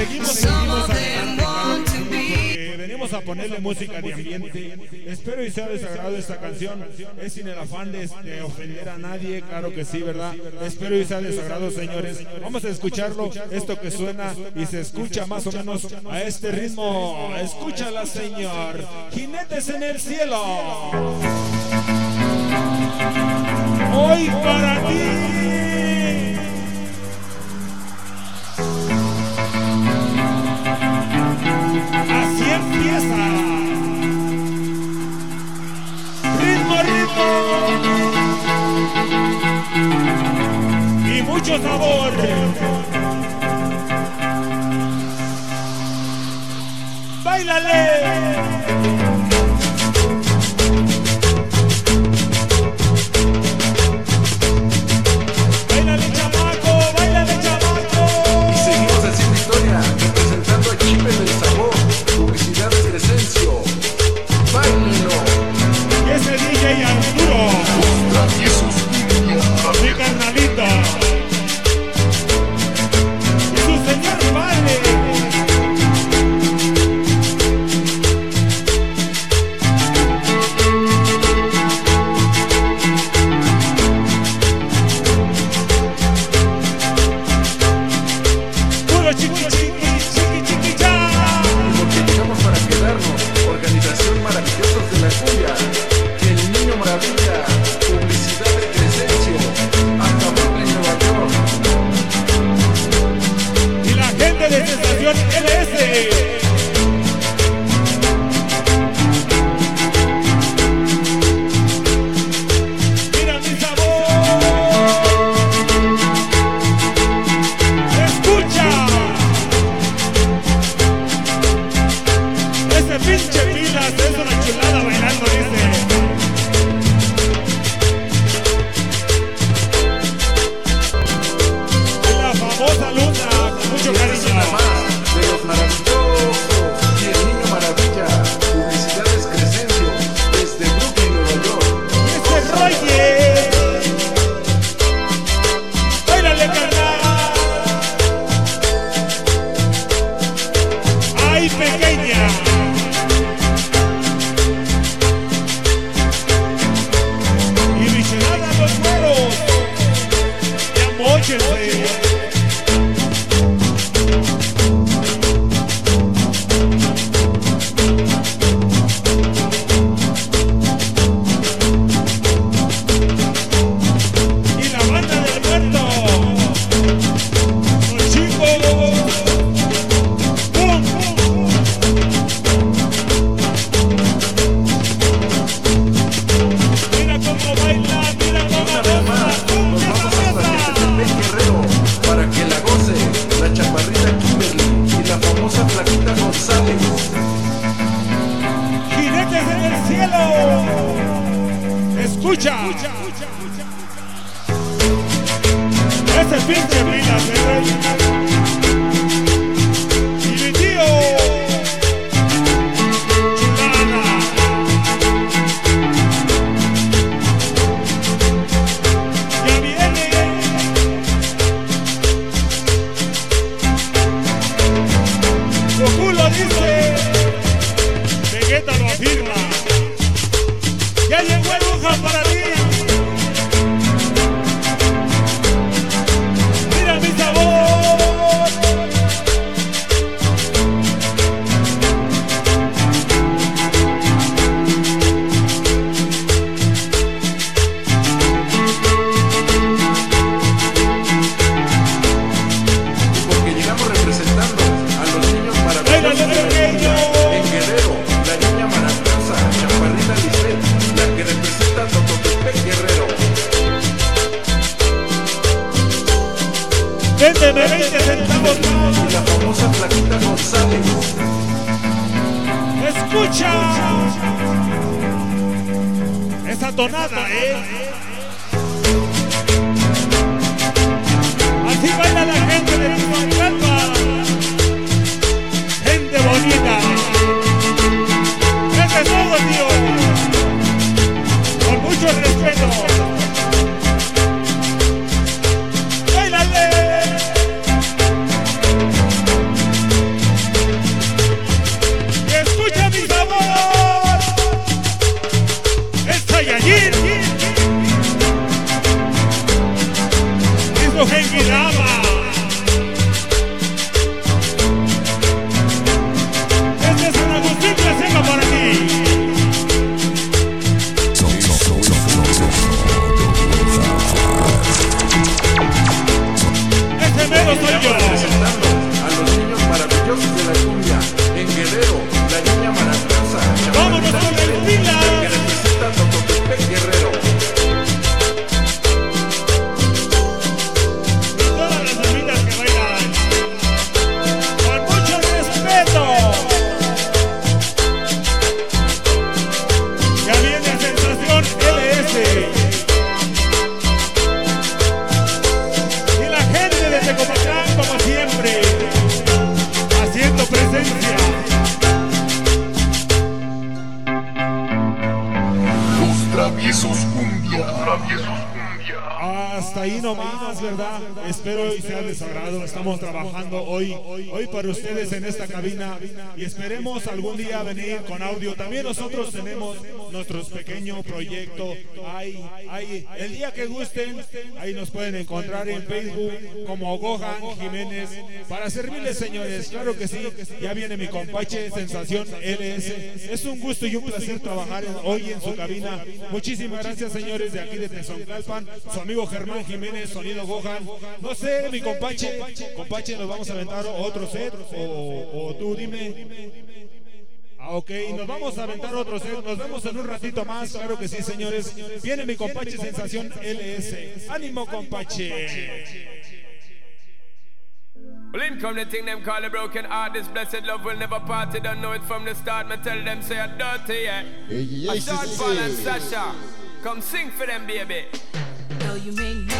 Seguimos, seguimos adelante, porque venimos a ponerle música de ambiente. Espero y sea desagrado esta canción. Es sin el afán de, de ofender a nadie, claro que sí, ¿verdad? Espero y sea desagrado, señores. Vamos a escucharlo, esto que suena y se escucha más o menos a este ritmo. Escúchala, señor. Jinetes en el cielo. Hoy para ti. Mucho sabor. Báilale. Pinche pilas es una chulada bailando, dice. La famosa luna, con mucho cariño. más de los maravillosos. Y el niño maravilla, publicidades Crescencio. Desde Brooklyn, Nueva York. ¡Ese Roger! ¡Báilale, carnal! ¡Ay, pequeña! Escucha. Ese pinche Milas, Véndeme 20 centavos Y la famosa flaquita González. Escucha. Esa tonada, ¿eh? Isso virava. Jesús y esperemos algún día venir con audio. También nosotros tenemos nuestros pequeños proyectos. Ahí, el día que gusten, ahí nos pueden encontrar en Facebook como Gohan Jiménez para servirles, señores. Claro que sí, ya viene mi compache Sensación LS. Es un gusto y un placer trabajar hoy en su cabina. Muchísimas gracias, señores, de aquí de Tezoncalpan. Su amigo Germán Jiménez, Sonido Gohan. No sé, mi compache, compache, nos vamos a aventar otro set o, o tú dime. Ah, ok, nos vamos a aventar otro set. Nos vemos en un ratito más. Claro que sí, señores. Viene mi compache Sensación LS. Ánimo, compache. Well, in come the thing them call a broken heart. This blessed love will never part. They don't know it from the start. Me tell them say I'm dirty, yeah. Yes, Sean Paul and Sasha, come sing for them, baby. Though you make me